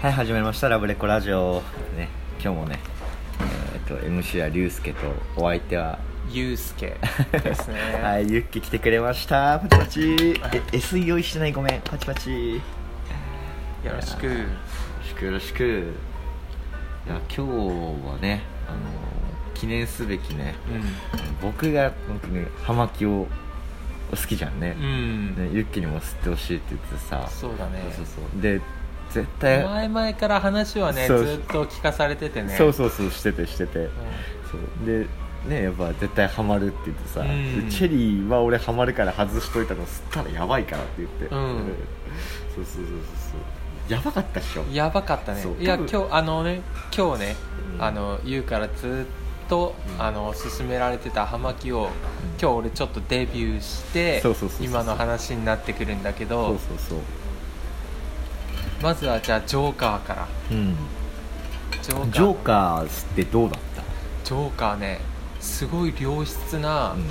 はい始まりました。ラブレコラジオ。ね今日もねえっ、と MC は龍介とお相手はゆうすけですね。はいユッキ来てくれました。パチパチ。え SE 用意してない？ごめん。パチパチ。よよろしく。ろしくよろしく。いや今日はねあの記念すべきねう僕が本当に葉巻を好きじゃんね,、んうん、ねユッキにも吸ってほしいって言ってさ。そうだね。そうそうそう。で絶対。前々から話はねずそう。っと聞かされててね。そうそうそうしててしてて、うそう。でねやっぱ絶対ハマるって言ってさ、うん。でチェリーは俺ハマるから外しといたの吸ったらやばいからって言って、うん。そうそうそうそうそう。やばかったっしょ。んやばかったね。そう。いや多分今日あのね今日ね、うん。あのゆうからずっと、うん。あの勧められてた葉巻を今日俺ちょっとデビューしてそうそうそうそう今の話になってくるんだけそどうそうそうまずはじゃあジョーカーから。うん。ジョーカー。ジョーカー吸ってどうだった？ジョーカーねすごい良質な、うん。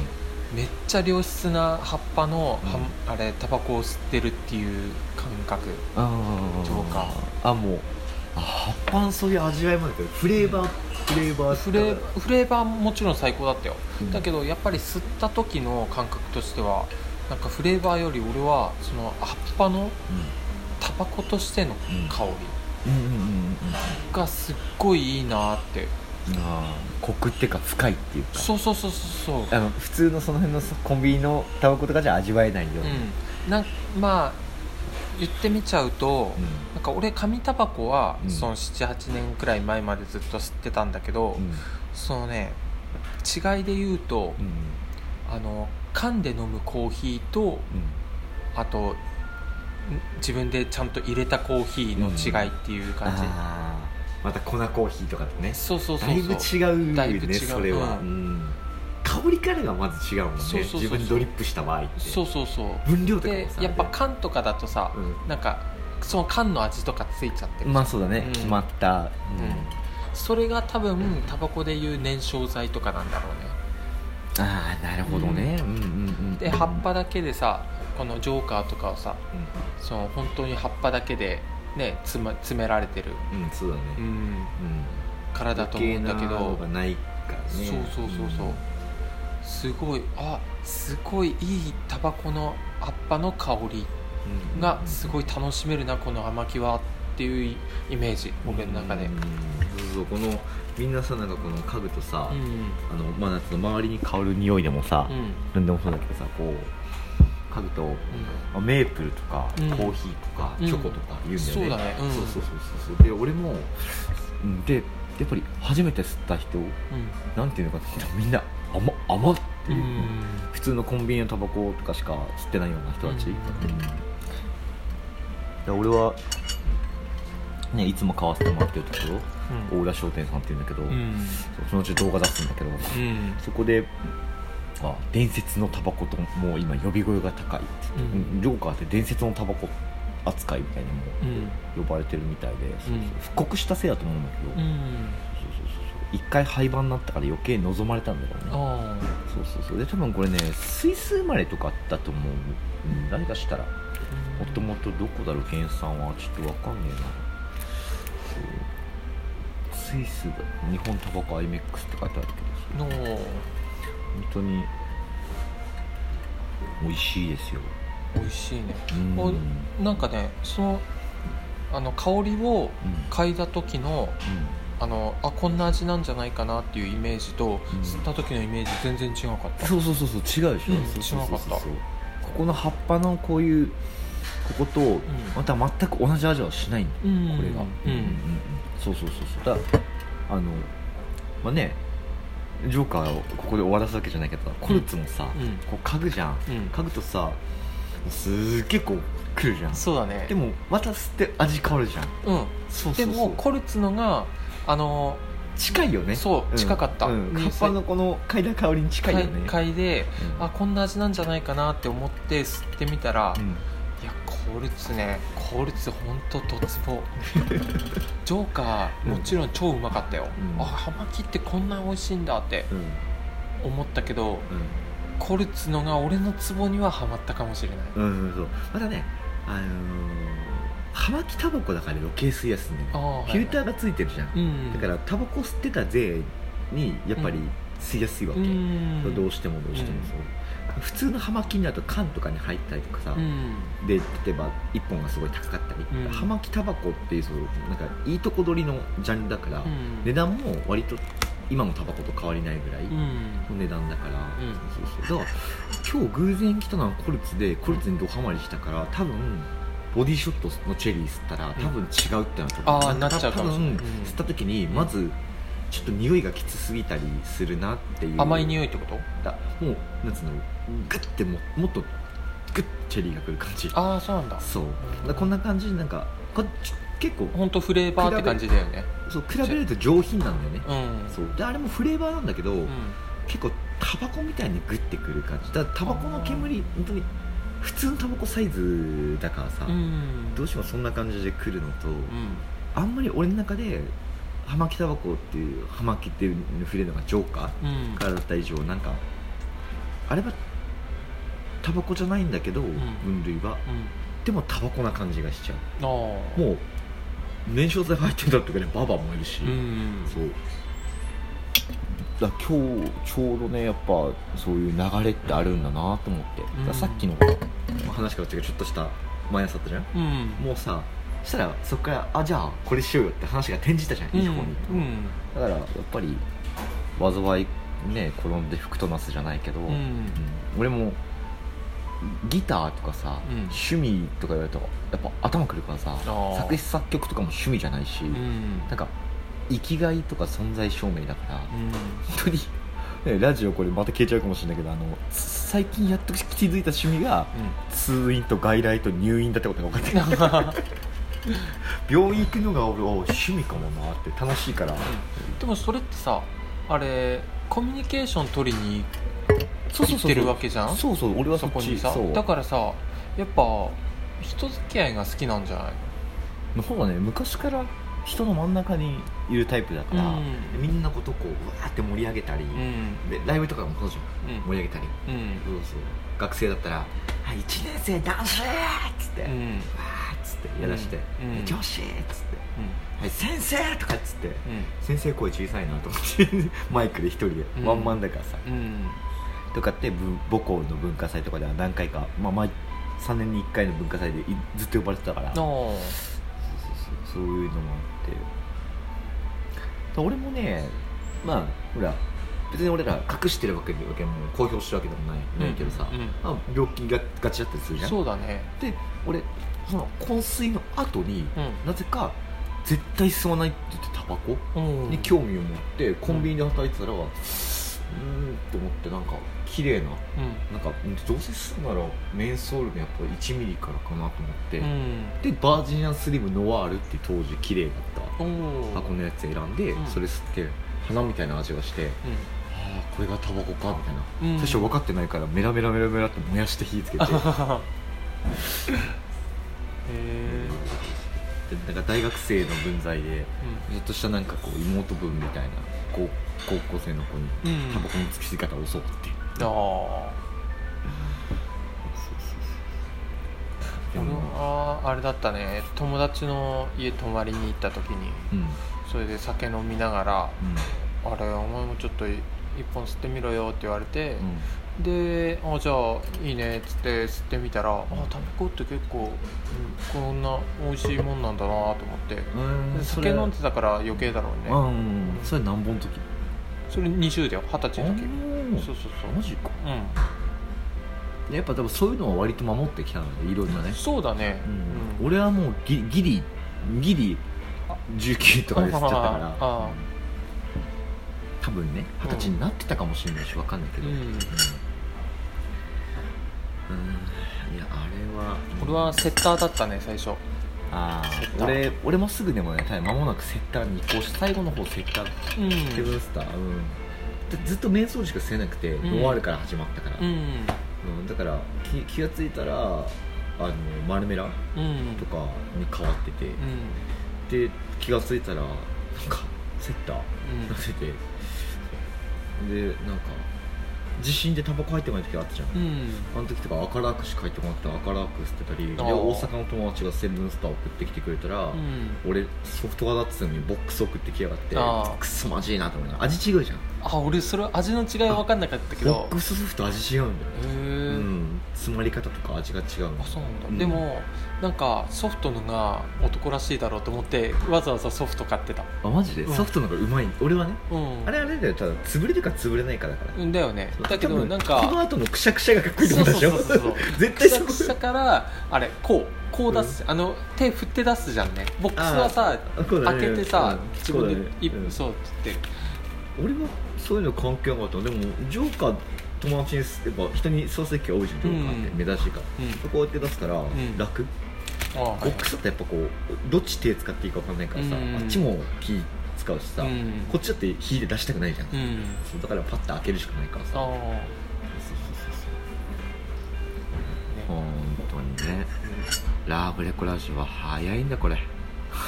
めっちゃ良質な葉っぱの、はうん。あれタバコを吸ってるっていう感覚。あジョーカー。あもうあ葉っぱのそういう味わいもあるけどフレーバーフレーバーフレフレーバーももちろん最高だったよ、うん。だけどやっぱり吸った時の感覚としてはなんかフレーバーより俺はその葉っぱのタバコとしての香りがすっごいいいなって、あーコクっていうか深いっていうか。そうそうそうそうそう。あの普通のその辺のコンビニのタバコとかじゃ味わえないような、うん。なんまあ言ってみちゃうと、うん。なんか俺紙タバコは、うん。その78年くらい前までずっと吸ってたんだけど、うん。そのね違いで言うと、うんあの缶で飲むコーヒーとあとん自分でちゃんと入れたコーヒーの違いっていう感じ、あー。また粉コーヒーとかとね。そうそうそうだいぶ違うだいぶ違うそれは、う。ん。うん。香りからがまず違うもんね。そうそうそうそう。自分でドリップした場合って。そうそうそう。分量とかでやっぱ缶とかだとさ、うなんかその缶の味とかついちゃってるまあそうだね、うん。決まった、うん。それが多分タバコでいう燃焼剤とかなんだろうねああなるほどね、うん、うんうんうんで葉っぱだけでさこのジョーカーとかをさその本当に葉っぱだけでね詰ま詰められてる、うん、うん、そうだね。う、うん。ん、体だと思うんだけど。がないからね。そうそうそうそう、すごいあすごいいいタバコの葉っぱの香りうんがすごい楽しめるなこの葉巻は。っていうイメージ俺の中で。うんそうそうこのみんなさなんかこの家具とさ、うん。あのまあなんつうの周りに香る匂いでもさ、うん。なんでもそうだけどさこう家具と、まあメープルとか、うん。コーヒーとか、うん。チョコとか言うんだよね。そうだね。うん。そうそうそうそう。そうで俺もうん。でやっぱり初めて吸った人なんていうのかなみんな甘甘っていう、うん。普通のコンビニのタバコとかしか吸ってないような人たち、うん。で俺はねいつも買わせてもらってるところうん。大浦商店さんっていうんだけど、うん。そのうち動画出すんだけどうん。そこであ伝説のタバコともう今呼び声が高い、うん。うんジョーカーって伝説のタバコ扱いみたいにもうん。呼ばれてるみたいで、そうそうう。ん。復刻したせいだと思うんだけど、うん。そうそうそうそう。一回廃盤になったから余計望まれたんだろうね。あそうそうそう。で多分これねスイス生まれとかだと思う、うん、誰かしたらもともとどこだろう？原産はちょっとわかんねえなスイスだ日本タバコ IMEX って書いてあるけどの本当に美味しいですよ。美味しいね。うん。おなんかねそのあの香りをうん。嗅いだ時のあのあこんな味なんじゃないかなっていうイメージと、ん。吸った時のイメージ全然違かった。そうそうそうそう違うでしょ、うん違かった。ここの葉っぱのこういうこことまた全く同じ味はしないんだよ。うん。これが、うん。そうそうそうそう。だあのまあねジョーカーをここで終わらすわけじゃないけどコルツもさ、うん。こう嗅ぐじゃん。うん。嗅ぐとさすっげえこうくるじゃん。そうだね。でもまた吸って味変わるじゃん。うん。そうでもコルツのがあの近いよね。そう近かった。うん。ね葉っぱのこの嗅いだ香りに近いよね。嗅いでうん。あこんな味なんじゃないかなって思って吸ってみたら、うんコルツねコルツ本当ドツボ。ジョーカーもちろん超うまかったよ、うん。あ葉巻ってこんな美味しいんだってうん。思ったけどうん。コルツのが俺のツボにはハマったかもしれない。うんうんそう。またねあのー葉巻タバコだから余計吸いやすいねあーフィルターーがついてるじゃん、うんだからタバコ吸ってた税にやっぱり吸いやすいわけ、うん。どうしてもどうしてもそう、普通の葉巻だと缶とかに入ったりとかさ、うん。で例えば1本がすごい高かったり、うん。葉巻タバコっていうそうなんかいいとこ取りのジャンルだから、うん。値段も割と今のタバコと変わりないぐらいのうん。値段だから、うん。そうそうだから今日偶然来たのはコルツでコルツにドハマりしたから多分ボディショットのチェリー吸ったら多分違うってなると思う、あーなんかなっちゃうかもしれない。吸った時にまずちょっと匂いがきつすぎたりするなっていう。甘い匂いってこと？だもうなんつうのグッてももっとグッチェリーがくる感じ。ああそうなんだ。そう。だこんな感じなんかこち結構本当フレーバーって感じだよね。そう比べると上品なんだよね。うん。そう。であれもフレーバーなんだけど、うん。結構タバコみたいにグッてくる感じ。だタバコの煙本当に普通のタバコサイズだからさ、うん。どうしてもそんな感じで来るのと、うん。あんまり俺の中で葉巻タバコっていう葉巻っていうの触れるのがジョーカうん。ーからだった以上なんかあれはタバコじゃないんだけど、分類は。でもタバコな感じがしちゃう。もう燃焼剤入ってんだってくらいババ燃えるし、うんそう。だ今日ちょうどねやっぱそういう流れってあるんだなと思って、だからさっきの話から違うちょっとした毎朝あったじゃん。うん。もうさしたらそこからあじゃあこれしようよって話が転じたじゃん、いい方に、うん。だからやっぱり災いね転んで福となすじゃないけど、うん。うん。俺もギターとかさ、うん。趣味とか言われるとやっぱ頭くるからさー。作詞作曲とかも趣味じゃないし、うん。なんか生きがいとか存在証明だから、うん。本当に、ね、ラジオこれまた消えちゃうかもしれないけどあの最近やっと気づいた趣味が通院と外来と入院だってことが分かって 病院行くのが俺お趣味かもなって楽しいから、でもそれってさあれコミュニケーション取りにそう行ってるわけじゃん？そうそう俺はそこにさ？ちそう。だからさやっぱ人付き合いが好きなんじゃない？そうだね昔から人の真ん中にいるタイプだから、うん。みんなことこうわーって盛り上げたり、うん。でライブとかもそうじゃん。うん。盛り上げたり。うん。そうそう。学生だったら「はい1年生男子!」っつって、わうん。ーってやらして「うん女子!」っつって「はい先生!」とかっつってうん先生声小さいなと思って マイクで一人でうんワンマンだからさ、うんとかってぶ母校の文化祭とかでは何回か、まあ、毎3年に1回の文化祭でいずっと呼ばれてたからそうそういうのもあって俺もねまあほら別に俺ら隠してるわけでも公表してるわけでもない,、ないけどさ、うんまあ、病気ががちだったりするじゃん。そうだね。で俺その昏睡の後に、うなぜか絶対吸わないって言ってタバコんうん。に興味を持ってコンビニで働いてたらうーんと思ってなんか綺麗なうん。なんかうんどうせ吸うならメンソールのやっぱ1ミリからかなと思って、うん。でバージニアンスリムノワールって当時綺麗だった箱のやつ選んで、うん。それ吸って花みたいな味がして、これがタバコかみたいな、うん。最初分かってないからメラメラメラメラって燃やして火つけて。へえでなんか大学生の分際でちょっとしたなんかこう妹分みたいな高高校生の子にうん。タバコのつき方を教わって、ああで俺もはあれだったね。友達の家泊まりに行った時にうん。それで酒飲みながらうん「あれお前もちょっと一本吸ってみろよ」って言われて、うん。で「あじゃあいいね」っつって吸ってみたら「あタバコって結構、うんこんな美味しいもんなんだな」と思って酒飲んでたから余計だろうね、うん。うんそれ何本の時？それ20だよ。二十歳の時。あそうそうそう。マジか。うやっぱ多分そういうのは割と守ってきたのでいろんなね。ん、そうだね、うん。俺はもうギギリギリ19とかで吸っちゃったから。あ多分ね二十歳になってたかもしれないし分かんないけど。うん。うん。うん。いやあれは俺はセッターだったね最初。ああ俺俺もすぐでもね間もなくセッターに移行して最後の方セッターうん。セブンスターうん。でずっと瞑想しか吸えなくて、ん。ノワールから始まったから、うん。うん。だから気気がついたらあのマルメラうん。とかに変わってて、うん。で気がついたらなんかセッターうん。なっててでなんか地震でタバコ入ってこない時あったじゃん、うん。あの時とか赤ラークしか入ってこなくて赤ラーク捨てたり大阪の友達がセブンスター送ってきてくれたら、うん。俺ソフトがだってたのにボックス送ってきやがってあー。くっそまじいなと思いながら。味違うじゃん。あ俺それ味の違い分かんなかったけボどックスソフト味違うんだよへえうん詰まり方とか味が違うの？あそうなんだ、うん。でもなんかソフトのが男らしいだろうと思ってわざわざソフト買ってた。あマジで、うん。ソフトの方がうまい？俺はね。うん。あれあれだよ。ただ潰れるか潰れないかだから。うんだよね。だけどなんこのか後のくしゃくしゃがかっこいいと思ったでしょ？そうそうそうそう絶対そ こくしゃくしゃからあれこうこう出す、あの手振って出すじゃんね。ボックスはさね。開けてさ、うん自分でそうだね。そうって言って。俺はそういうの関係なかった。でもジョーカー友達にす。やっぱ人に創世記多いじゃんジョーカーってうん目立ちいから、うん。そこうやって出すからん。楽、あはいボックスだとやっぱこうどっち手使っていいか分かんないからさ、うんあっちも気使うしさ、うんこっちだって火で出したくないじゃん、うん。そうだからパッと開けるしかないからさ。本当にね。ラーブレコラジオは早いんだこれ。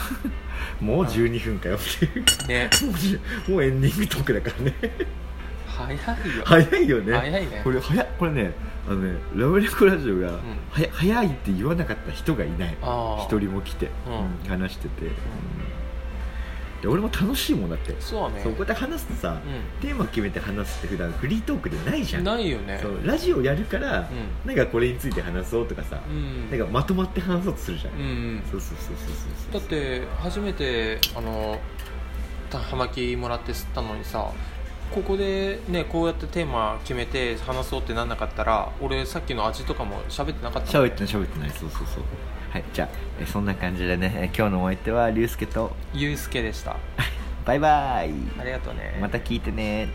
もう12分かよっていうね。もうエンディングトークだからね早いよ。早いよね。早いね。これ早これねあのねラブレコラジオが、はや早いって言わなかった人がいない。一人も来て、うん。うん話してて、うん。で俺も楽しいもんだって。そうね。こうやって話すとさ、テーマ決めて話すって普段フリートークでないじゃん。ないよね。そうラジオやるから、うなんかこれについて話そうとかさ、ん。なんかまとまって話そうとするじゃん、うんそうそうそうそうそう。だって初めてあのた葉巻もらって吸ったのにさここでねこうやってテーマ決めて話そうってなんなかったら俺さっきの味とかも喋ってなかった喋ってない喋ってない。そうそうそう。はいじゃあえそんな感じでねえ今日のお相手は龍介と。ゆうすけでした。バイバイ。ありがとうね。また聞いてね